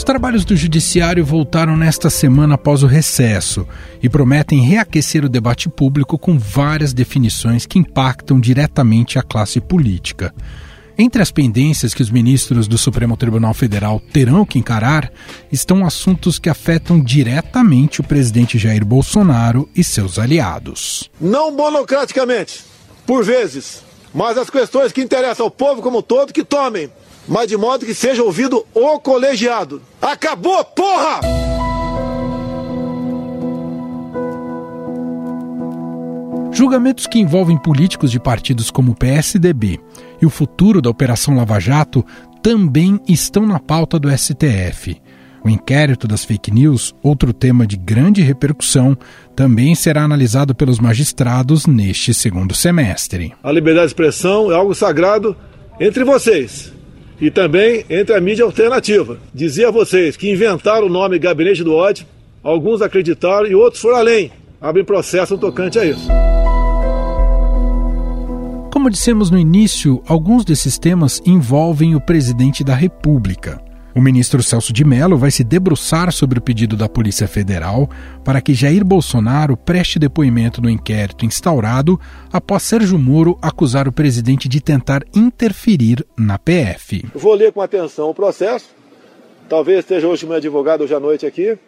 Os trabalhos do Judiciário voltaram nesta semana após o recesso e prometem reaquecer o debate público com várias definições que impactam diretamente a classe política. Entre as pendências que os ministros do Supremo Tribunal Federal terão que encarar estão assuntos que afetam diretamente o presidente Jair Bolsonaro e seus aliados. Não monocraticamente, por vezes, mas as questões que interessam ao povo como um todo que tomem mas de modo que seja ouvido o colegiado. Acabou, porra! Julgamentos que envolvem políticos de partidos como o PSDB e o futuro da Operação Lava Jato também estão na pauta do STF. O inquérito das fake news, outro tema de grande repercussão, também será analisado pelos magistrados neste segundo semestre. A liberdade de expressão é algo sagrado entre vocês e também entre a mídia alternativa. Dizia a vocês que inventaram o nome Gabinete do Ódio, alguns acreditaram e outros foram além. Abrem processo no tocante a isso. Como dissemos no início, alguns desses temas envolvem o presidente da República. O ministro Celso de Mello vai se debruçar sobre o pedido da Polícia Federal para que Jair Bolsonaro preste depoimento no inquérito instaurado após Sérgio Moro acusar o presidente de tentar interferir na PF. Vou ler com atenção o processo, talvez esteja hoje meu advogado hoje à noite aqui,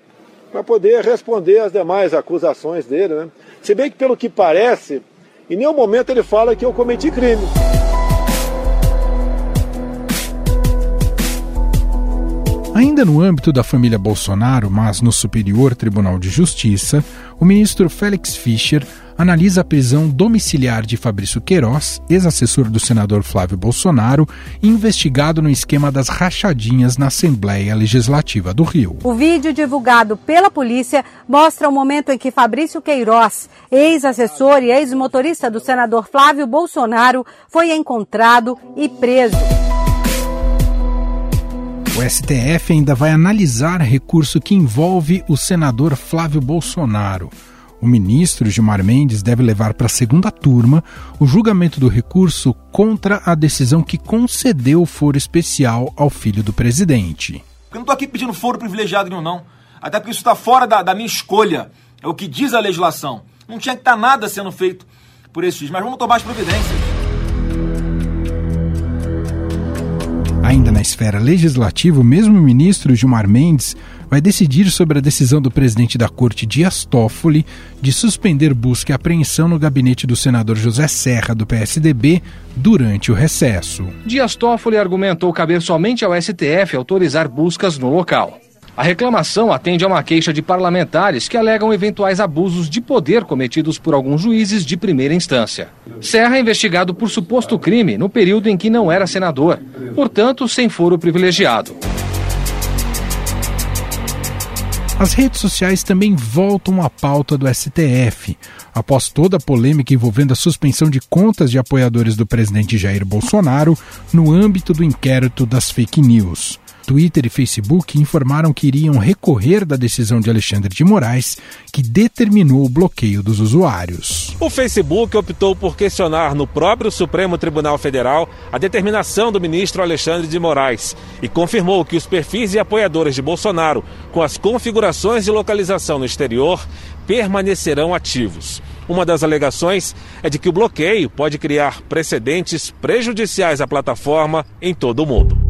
para poder responder às demais acusações dele. Né? Se bem que, pelo que parece, em nenhum momento ele fala que eu cometi crime. Ainda no âmbito da família Bolsonaro, mas no Superior Tribunal de Justiça, o ministro Félix Fischer analisa a prisão domiciliar de Fabrício Queiroz, ex-assessor do senador Flávio Bolsonaro, investigado no esquema das rachadinhas na Assembleia Legislativa do Rio. O vídeo divulgado pela polícia mostra o momento em que Fabrício Queiroz, ex-assessor e ex-motorista do senador Flávio Bolsonaro, foi encontrado e preso. O STF ainda vai analisar recurso que envolve o senador Flávio Bolsonaro. O ministro Gilmar Mendes deve levar para a segunda turma o julgamento do recurso contra a decisão que concedeu o foro especial ao filho do presidente. Eu não estou aqui pedindo foro privilegiado nenhum, não. Até porque isso está fora da, da, minha escolha. É o que diz a legislação. Não tinha que estar tá nada sendo feito por esses, mas vamos tomar as providências. Ainda na esfera legislativa, o mesmo ministro Gilmar Mendes vai decidir sobre a decisão do presidente da corte Dias Toffoli de suspender busca e apreensão no gabinete do senador José Serra, do PSDB, durante o recesso. Dias Toffoli argumentou caber somente ao STF autorizar buscas no local. A reclamação atende a uma queixa de parlamentares que alegam eventuais abusos de poder cometidos por alguns juízes de primeira instância. Serra é investigado por suposto crime no período em que não era senador, portanto, sem foro privilegiado. As redes sociais também voltam à pauta do STF. Após toda a polêmica envolvendo a suspensão de contas de apoiadores do presidente Jair Bolsonaro no âmbito do inquérito das fake news. Twitter e Facebook informaram que iriam recorrer da decisão de Alexandre de Moraes, que determinou o bloqueio dos usuários. O Facebook optou por questionar no próprio Supremo Tribunal Federal a determinação do ministro Alexandre de Moraes e confirmou que os perfis de apoiadores de Bolsonaro, com as configurações de localização no exterior, permanecerão ativos. Uma das alegações é de que o bloqueio pode criar precedentes prejudiciais à plataforma em todo o mundo.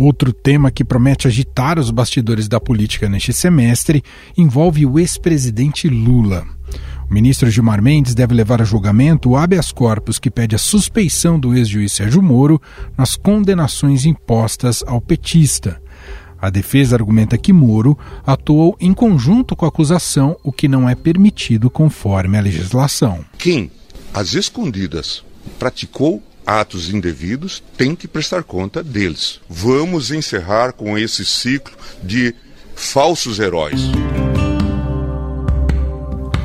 Outro tema que promete agitar os bastidores da política neste semestre envolve o ex-presidente Lula. O ministro Gilmar Mendes deve levar a julgamento o habeas corpus que pede a suspeição do ex-juiz Sérgio Moro nas condenações impostas ao petista. A defesa argumenta que Moro atuou em conjunto com a acusação, o que não é permitido conforme a legislação. Quem, às escondidas, praticou atos indevidos, tem que prestar conta deles. Vamos encerrar com esse ciclo de falsos heróis.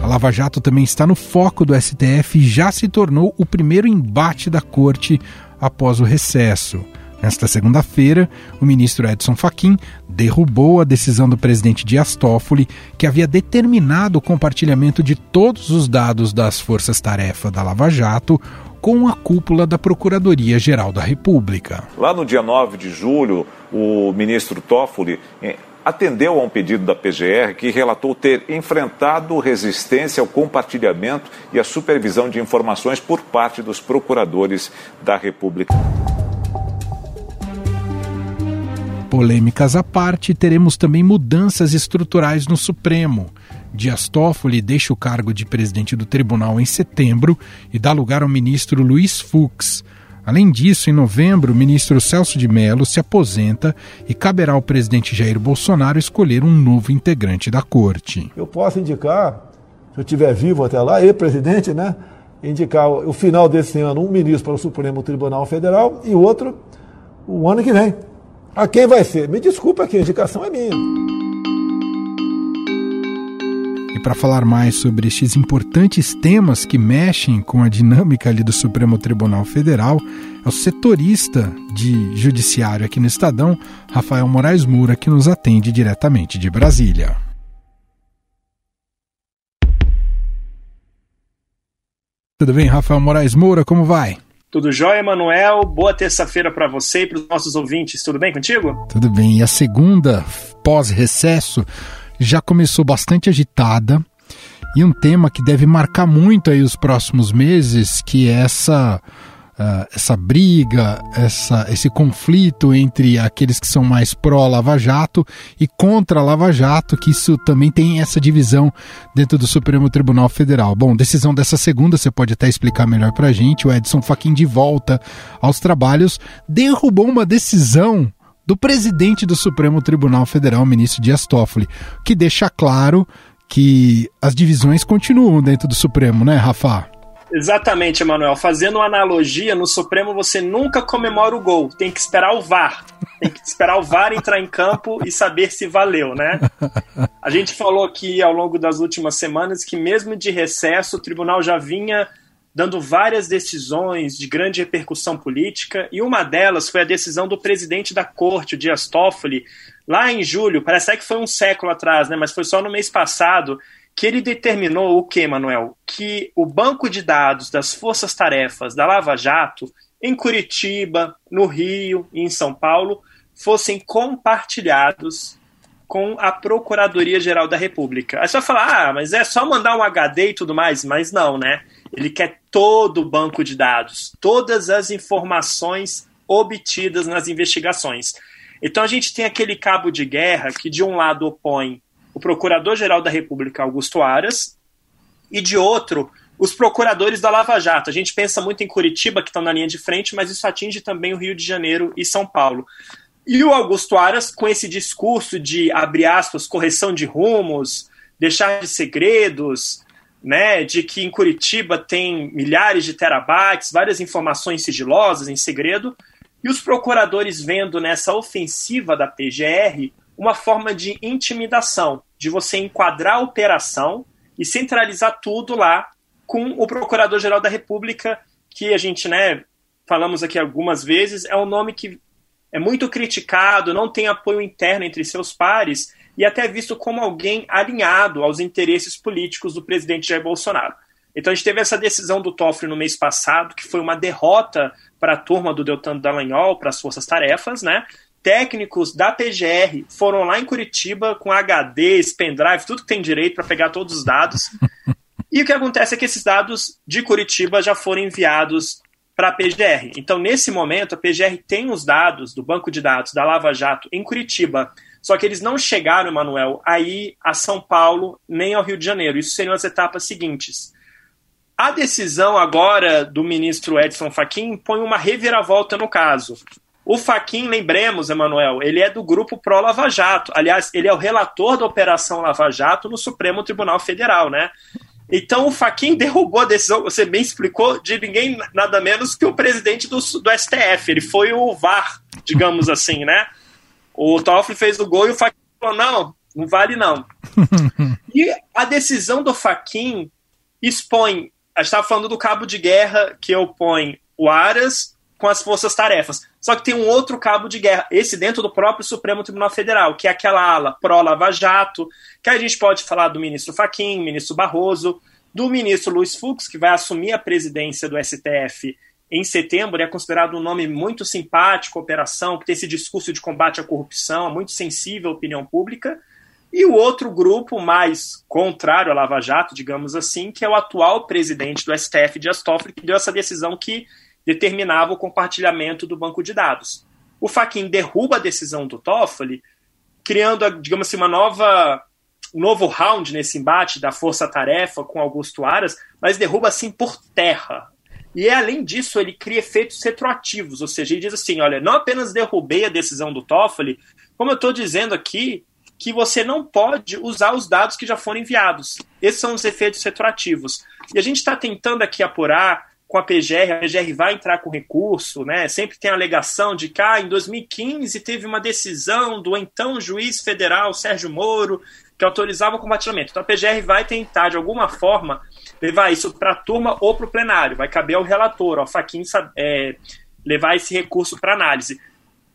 A Lava Jato também está no foco do STF e já se tornou o primeiro embate da corte após o recesso. Nesta segunda-feira, o ministro Edson Fachin derrubou a decisão do presidente Dias Toffoli, que havia determinado o compartilhamento de todos os dados das forças-tarefa da Lava Jato com a cúpula da Procuradoria-Geral da República. Lá no dia 9 de julho, o ministro Toffoli eh, atendeu a um pedido da PGR que relatou ter enfrentado resistência ao compartilhamento e à supervisão de informações por parte dos procuradores da República. Polêmicas à parte, teremos também mudanças estruturais no Supremo. Dias Toffoli deixa o cargo de presidente do tribunal em setembro e dá lugar ao ministro Luiz Fux. Além disso, em novembro, o ministro Celso de Mello se aposenta e caberá ao presidente Jair Bolsonaro escolher um novo integrante da corte. Eu posso indicar, se eu estiver vivo até lá, e presidente, né? Indicar o final desse ano um ministro para o Supremo Tribunal Federal e outro o ano que vem. A quem vai ser? Me desculpa aqui, a indicação é minha. Para falar mais sobre estes importantes temas que mexem com a dinâmica ali do Supremo Tribunal Federal, é o setorista de judiciário aqui no Estadão, Rafael Moraes Moura, que nos atende diretamente de Brasília. Tudo bem, Rafael Moraes Moura, como vai? Tudo jóia, Emanuel? Boa terça-feira para você e para os nossos ouvintes. Tudo bem contigo? Tudo bem. E a segunda, pós-recesso, já começou bastante agitada. E um tema que deve marcar muito aí os próximos meses, que é essa uh, essa briga, essa, esse conflito entre aqueles que são mais pró-Lava Jato e contra Lava Jato, que isso também tem essa divisão dentro do Supremo Tribunal Federal. Bom, decisão dessa segunda, você pode até explicar melhor para a gente. O Edson Fachin de volta aos trabalhos derrubou uma decisão do presidente do Supremo Tribunal Federal, ministro Dias Toffoli, que deixa claro que as divisões continuam dentro do Supremo, né, Rafa? Exatamente, Emanuel. Fazendo uma analogia, no Supremo você nunca comemora o gol, tem que esperar o VAR. Tem que esperar o VAR entrar em campo e saber se valeu, né? A gente falou aqui ao longo das últimas semanas que, mesmo de recesso, o tribunal já vinha dando várias decisões de grande repercussão política, e uma delas foi a decisão do presidente da corte, o Dias Toffoli, lá em julho, parece que foi um século atrás, né, mas foi só no mês passado, que ele determinou o que, Manuel? Que o banco de dados das forças-tarefas da Lava Jato, em Curitiba, no Rio e em São Paulo, fossem compartilhados com a Procuradoria-Geral da República. Aí você vai falar, ah, mas é só mandar um HD e tudo mais, mas não, né? Ele quer todo o banco de dados, todas as informações obtidas nas investigações. Então a gente tem aquele cabo de guerra que de um lado opõe o Procurador-Geral da República, Augusto Aras, e de outro, os procuradores da Lava Jato. A gente pensa muito em Curitiba, que estão na linha de frente, mas isso atinge também o Rio de Janeiro e São Paulo. E o Augusto Aras, com esse discurso de, abre aspas, correção de rumos, deixar de segredos, né, de que em Curitiba tem milhares de terabytes, várias informações sigilosas em segredo, e os procuradores vendo nessa ofensiva da PGR uma forma de intimidação, de você enquadrar a operação e centralizar tudo lá com o Procurador-Geral da República, que a gente, né, falamos aqui algumas vezes, é um nome que é muito criticado, não tem apoio interno entre seus pares e até visto como alguém alinhado aos interesses políticos do presidente Jair Bolsonaro. Então a gente teve essa decisão do Toffoli no mês passado, que foi uma derrota para a turma do Deltan Dallagnol, para as forças-tarefas, né? técnicos da PGR foram lá em Curitiba com HDs, pendrive, tudo que tem direito para pegar todos os dados. e o que acontece é que esses dados de Curitiba já foram enviados para a PGR. Então, nesse momento, a PGR tem os dados do banco de dados da Lava Jato em Curitiba. Só que eles não chegaram, Emanuel, aí a São Paulo nem ao Rio de Janeiro. Isso seriam as etapas seguintes. A decisão agora do ministro Edson Fachin põe uma reviravolta no caso. O Faquin, lembremos, Emanuel, ele é do grupo Pro Lava Jato. Aliás, ele é o relator da Operação Lava Jato no Supremo Tribunal Federal, né? Então o Faquin derrubou a decisão, você bem explicou, de ninguém nada menos que o presidente do, do STF. Ele foi o VAR, digamos assim, né? O Toffoli fez o gol e o Faquin falou: não, não vale não. e a decisão do Faquin expõe. A gente estava falando do cabo de guerra que opõe o Aras com as forças-tarefas. Só que tem um outro cabo de guerra, esse dentro do próprio Supremo Tribunal Federal, que é aquela ala pró-Lava Jato, que a gente pode falar do ministro Faquim, ministro Barroso, do ministro Luiz Fux, que vai assumir a presidência do STF em setembro, é considerado um nome muito simpático, operação, que tem esse discurso de combate à corrupção, muito sensível à opinião pública. E o outro grupo mais contrário à Lava Jato, digamos assim, que é o atual presidente do STF, Dias Toffoli, que deu essa decisão que determinava o compartilhamento do banco de dados. O Faquin derruba a decisão do Toffoli, criando, digamos assim, uma nova um novo round nesse embate da força-tarefa com Augusto Aras, mas derruba assim por terra. E além disso, ele cria efeitos retroativos, ou seja, ele diz assim: olha, não apenas derrubei a decisão do Toffoli, como eu estou dizendo aqui, que você não pode usar os dados que já foram enviados. Esses são os efeitos retroativos. E a gente está tentando aqui apurar com a PGR, a PGR vai entrar com recurso, né? Sempre tem a alegação de que ah, em 2015 teve uma decisão do então juiz federal Sérgio Moro que autorizava o compartilhamento. Então a PGR vai tentar, de alguma forma, levar isso para a turma ou para o plenário. Vai caber ao relator, ao Faquin, é, levar esse recurso para análise.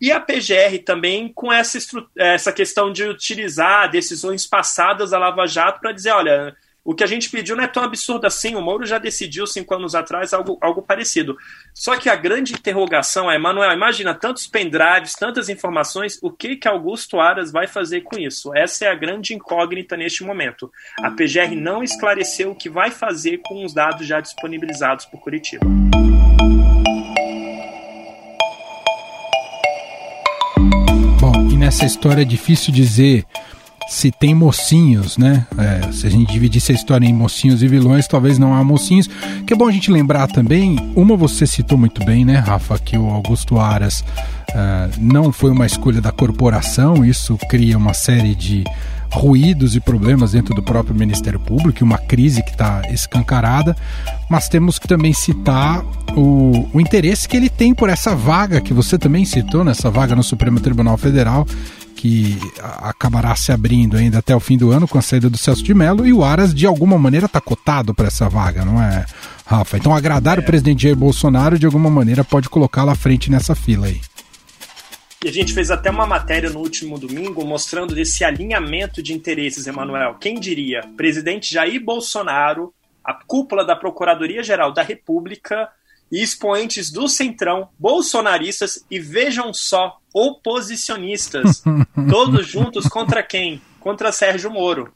E a PGR também com essa, essa questão de utilizar decisões passadas da Lava Jato para dizer, olha, o que a gente pediu não é tão absurdo assim, o Moro já decidiu cinco anos atrás algo, algo parecido. Só que a grande interrogação é, Manuel, imagina tantos pendrives, tantas informações, o que que Augusto Aras vai fazer com isso? Essa é a grande incógnita neste momento. A PGR não esclareceu o que vai fazer com os dados já disponibilizados por Curitiba. nessa história é difícil dizer se tem mocinhos, né? É, se a gente dividisse a história em mocinhos e vilões, talvez não há mocinhos. Que é bom a gente lembrar também, uma você citou muito bem, né, Rafa, que o Augusto Aras uh, não foi uma escolha da corporação, isso cria uma série de ruídos e problemas dentro do próprio Ministério Público, uma crise que está escancarada, mas temos que também citar o, o interesse que ele tem por essa vaga que você também citou, nessa vaga no Supremo Tribunal Federal, que acabará se abrindo ainda até o fim do ano com a saída do Celso de Mello e o Aras de alguma maneira está cotado para essa vaga, não é, Rafa? Então agradar é. o presidente Jair Bolsonaro de alguma maneira pode colocá-lo à frente nessa fila aí. E a gente fez até uma matéria no último domingo mostrando esse alinhamento de interesses, Emanuel. Quem diria? Presidente Jair Bolsonaro, a cúpula da Procuradoria-Geral da República e expoentes do Centrão, bolsonaristas e vejam só, oposicionistas, todos juntos contra quem? Contra Sérgio Moro.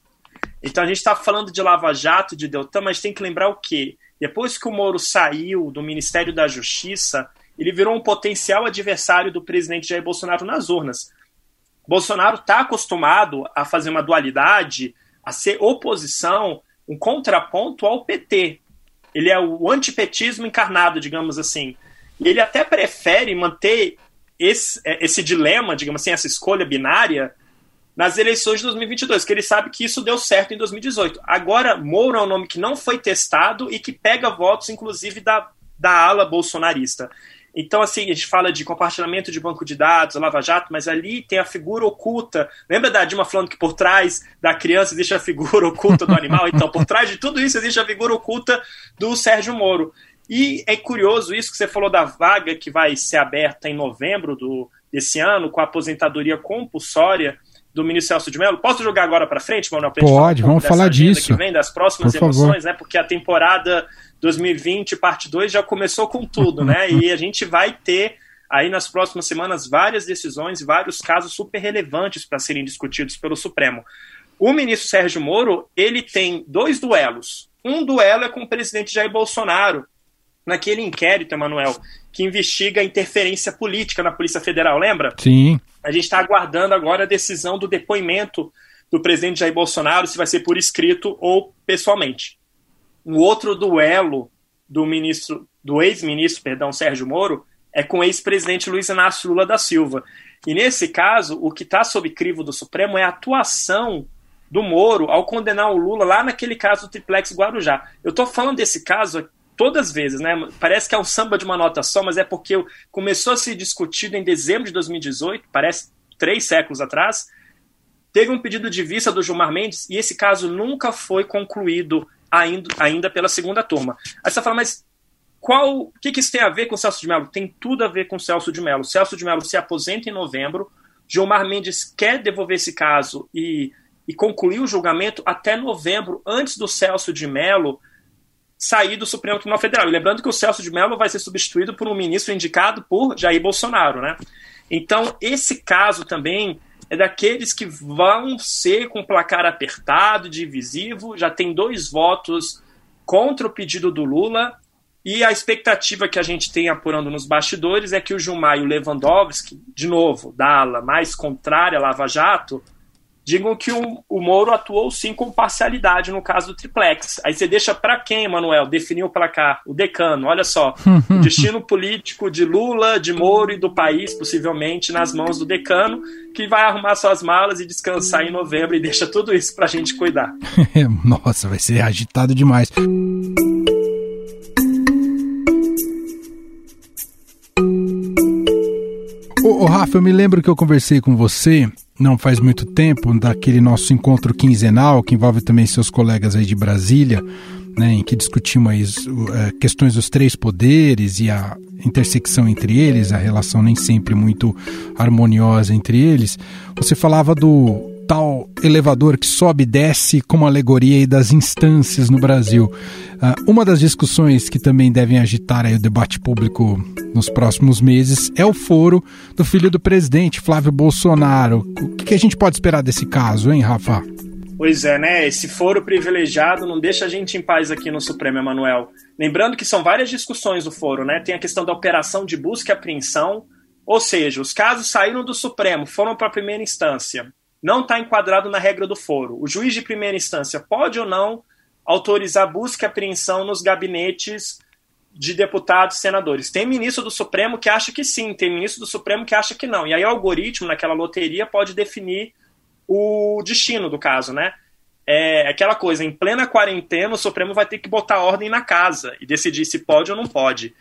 Então a gente está falando de Lava Jato, de Deltan, mas tem que lembrar o quê? Depois que o Moro saiu do Ministério da Justiça, ele virou um potencial adversário do presidente Jair Bolsonaro nas urnas. Bolsonaro está acostumado a fazer uma dualidade, a ser oposição, um contraponto ao PT. Ele é o antipetismo encarnado, digamos assim. E ele até prefere manter esse, é, esse dilema, digamos assim, essa escolha binária nas eleições de 2022, que ele sabe que isso deu certo em 2018. Agora, Moura é um nome que não foi testado e que pega votos, inclusive, da, da ala bolsonarista. Então, assim, a gente fala de compartilhamento de banco de dados, Lava Jato, mas ali tem a figura oculta. Lembra da Dilma falando que por trás da criança existe a figura oculta do animal? Então, por trás de tudo isso existe a figura oculta do Sérgio Moro. E é curioso isso que você falou da vaga que vai ser aberta em novembro do, desse ano, com a aposentadoria compulsória do ministro Celso de Mello. Posso jogar agora para frente, Manuel? Pode, vamos falar disso. Vem, das próximas por emoções, favor. né? Porque a temporada 2020, parte 2, já começou com tudo, né? E a gente vai ter aí nas próximas semanas várias decisões, vários casos super relevantes para serem discutidos pelo Supremo. O ministro Sérgio Moro, ele tem dois duelos. Um duelo é com o presidente Jair Bolsonaro, naquele inquérito, Emanuel, que investiga a interferência política na Polícia Federal, lembra? Sim. A gente está aguardando agora a decisão do depoimento do presidente Jair Bolsonaro, se vai ser por escrito ou pessoalmente um outro duelo do ministro, do ex-ministro, perdão, Sérgio Moro, é com o ex-presidente Luiz Inácio Lula da Silva. E nesse caso, o que está sob crivo do Supremo é a atuação do Moro ao condenar o Lula lá naquele caso do Triplex Guarujá. Eu estou falando desse caso todas as vezes, né? Parece que é um samba de uma nota só, mas é porque começou a ser discutido em dezembro de 2018, parece três séculos atrás. Teve um pedido de vista do Gilmar Mendes e esse caso nunca foi concluído ainda, ainda pela segunda turma. Aí você fala, mas qual, o que, que isso tem a ver com o Celso de Mello? Tem tudo a ver com o Celso de Mello. O Celso de Mello se aposenta em novembro, Gilmar Mendes quer devolver esse caso e, e concluir o julgamento até novembro, antes do Celso de Mello sair do Supremo Tribunal Federal. E lembrando que o Celso de Mello vai ser substituído por um ministro indicado por Jair Bolsonaro, né? Então, esse caso também é daqueles que vão ser com placar apertado, divisivo, já tem dois votos contra o pedido do Lula, e a expectativa que a gente tem apurando nos bastidores é que o Gilmar e o Lewandowski, de novo, da ala mais contrária à Lava Jato, digam que o, o Moro atuou sim com parcialidade no caso do triplex. Aí você deixa para quem, Manuel, definir o placar? O decano, olha só. o destino político de Lula, de Moro e do país, possivelmente, nas mãos do decano, que vai arrumar suas malas e descansar em novembro e deixa tudo isso pra gente cuidar. Nossa, vai ser agitado demais. Ô, Rafa, eu me lembro que eu conversei com você não faz muito tempo, daquele nosso encontro quinzenal, que envolve também seus colegas aí de Brasília, né, em que discutimos uh, questões dos três poderes e a intersecção entre eles, a relação nem sempre muito harmoniosa entre eles. Você falava do tal elevador que sobe e desce como alegoria das instâncias no Brasil. Uh, uma das discussões que também devem agitar o debate público nos próximos meses é o foro do filho do presidente, Flávio Bolsonaro. O que, que a gente pode esperar desse caso, hein, Rafa? Pois é, né? Esse foro privilegiado não deixa a gente em paz aqui no Supremo, Emanuel. Lembrando que são várias discussões do foro, né? Tem a questão da operação de busca e apreensão, ou seja, os casos saíram do Supremo, foram para a primeira instância não está enquadrado na regra do foro. O juiz de primeira instância pode ou não autorizar busca e apreensão nos gabinetes de deputados e senadores. Tem ministro do Supremo que acha que sim, tem ministro do Supremo que acha que não. E aí o algoritmo, naquela loteria, pode definir o destino do caso, né? É aquela coisa, em plena quarentena, o Supremo vai ter que botar ordem na casa e decidir se pode ou não pode.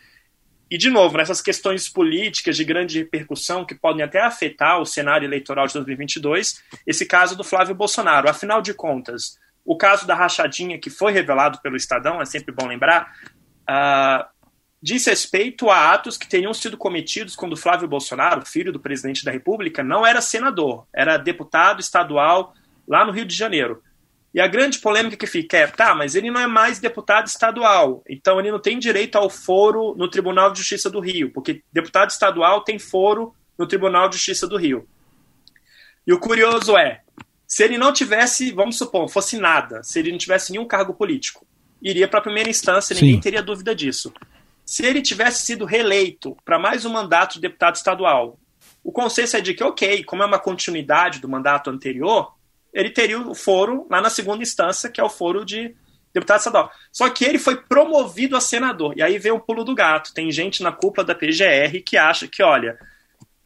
E, de novo, nessas questões políticas de grande repercussão que podem até afetar o cenário eleitoral de 2022, esse caso do Flávio Bolsonaro. Afinal de contas, o caso da rachadinha que foi revelado pelo Estadão, é sempre bom lembrar, uh, diz respeito a atos que teriam sido cometidos quando Flávio Bolsonaro, filho do presidente da República, não era senador, era deputado estadual lá no Rio de Janeiro. E a grande polêmica que fica é, tá, mas ele não é mais deputado estadual, então ele não tem direito ao foro no Tribunal de Justiça do Rio, porque deputado estadual tem foro no Tribunal de Justiça do Rio. E o curioso é, se ele não tivesse, vamos supor, fosse nada, se ele não tivesse nenhum cargo político, iria para a primeira instância, ninguém Sim. teria dúvida disso. Se ele tivesse sido reeleito para mais um mandato de deputado estadual, o consenso é de que, ok, como é uma continuidade do mandato anterior, ele teria o foro lá na segunda instância, que é o foro de deputado estadual. Só que ele foi promovido a senador. E aí vem o pulo do gato. Tem gente na cúpula da PGR que acha que, olha,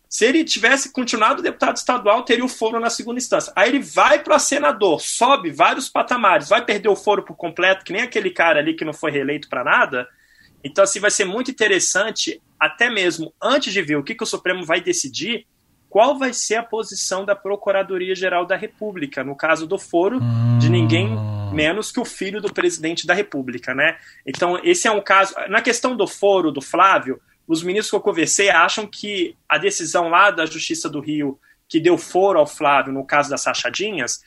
se ele tivesse continuado deputado estadual, teria o foro na segunda instância. Aí ele vai para senador, sobe vários patamares, vai perder o foro por completo, que nem aquele cara ali que não foi reeleito para nada. Então, assim, vai ser muito interessante, até mesmo antes de ver o que, que o Supremo vai decidir, qual vai ser a posição da Procuradoria-Geral da República, no caso do foro hum. de ninguém menos que o filho do presidente da República, né? Então, esse é um caso. Na questão do foro do Flávio, os ministros que eu conversei acham que a decisão lá da Justiça do Rio, que deu foro ao Flávio no caso das Sachadinhas,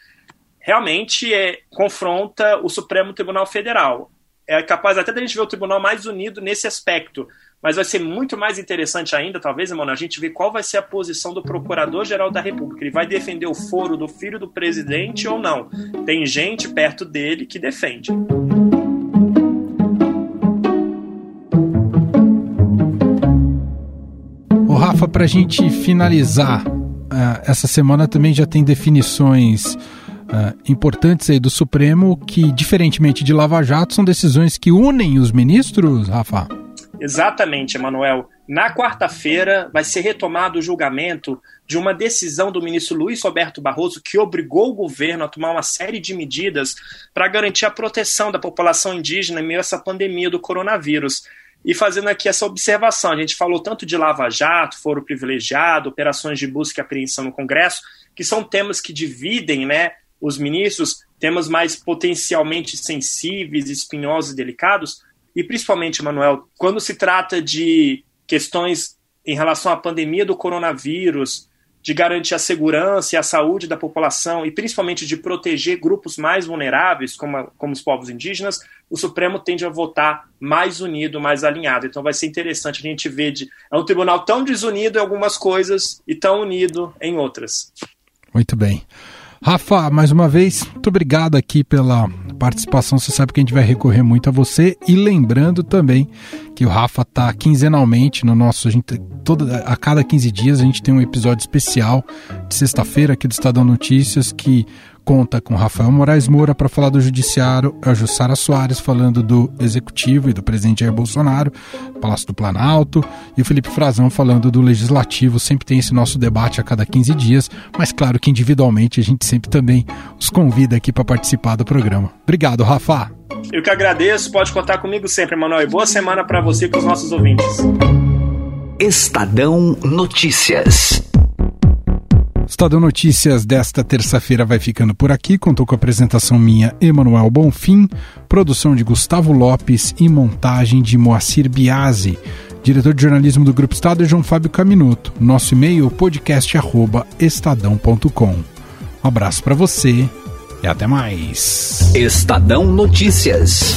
realmente é, confronta o Supremo Tribunal Federal. É capaz até da gente ver o tribunal mais unido nesse aspecto, mas vai ser muito mais interessante ainda, talvez, Emanuel, a gente ver qual vai ser a posição do Procurador-Geral da República. Ele vai defender o foro do filho do presidente ou não? Tem gente perto dele que defende. Ô Rafa, para a gente finalizar, uh, essa semana também já tem definições uh, importantes aí do Supremo que, diferentemente de Lava Jato, são decisões que unem os ministros, Rafa? Exatamente, Emanuel. Na quarta-feira vai ser retomado o julgamento de uma decisão do ministro Luiz Roberto Barroso que obrigou o governo a tomar uma série de medidas para garantir a proteção da população indígena em meio a essa pandemia do coronavírus. E fazendo aqui essa observação, a gente falou tanto de Lava Jato, foro privilegiado, operações de busca e apreensão no Congresso, que são temas que dividem né, os ministros, temas mais potencialmente sensíveis, espinhosos e delicados, e principalmente, Manuel, quando se trata de questões em relação à pandemia do coronavírus, de garantir a segurança e a saúde da população e principalmente de proteger grupos mais vulneráveis, como, como os povos indígenas, o Supremo tende a votar mais unido, mais alinhado. Então vai ser interessante a gente ver de, é um tribunal tão desunido em algumas coisas e tão unido em outras. Muito bem. Rafa, mais uma vez, muito obrigado aqui pela participação. Você sabe que a gente vai recorrer muito a você. E lembrando também que o Rafa tá quinzenalmente no nosso. A, gente, toda, a cada 15 dias a gente tem um episódio especial de sexta-feira aqui do Estadão Notícias que conta com Rafael Moraes Moura para falar do Judiciário, a Jussara Soares falando do Executivo e do presidente Jair Bolsonaro, Palácio do Planalto, e o Felipe Frazão falando do Legislativo. Sempre tem esse nosso debate a cada 15 dias, mas claro que individualmente a gente sempre também os convida aqui para participar do programa. Obrigado, Rafa. Eu que agradeço, pode contar comigo sempre, Manuel, e boa semana para você e para os nossos ouvintes. Estadão Notícias. Estadão Notícias desta terça-feira vai ficando por aqui. Contou com a apresentação minha, Emanuel Bonfim, produção de Gustavo Lopes e montagem de Moacir Biasi. Diretor de jornalismo do Grupo Estado é João Fábio Caminuto. Nosso e-mail podcast@estadão.com. Um abraço para você e até mais. Estadão Notícias.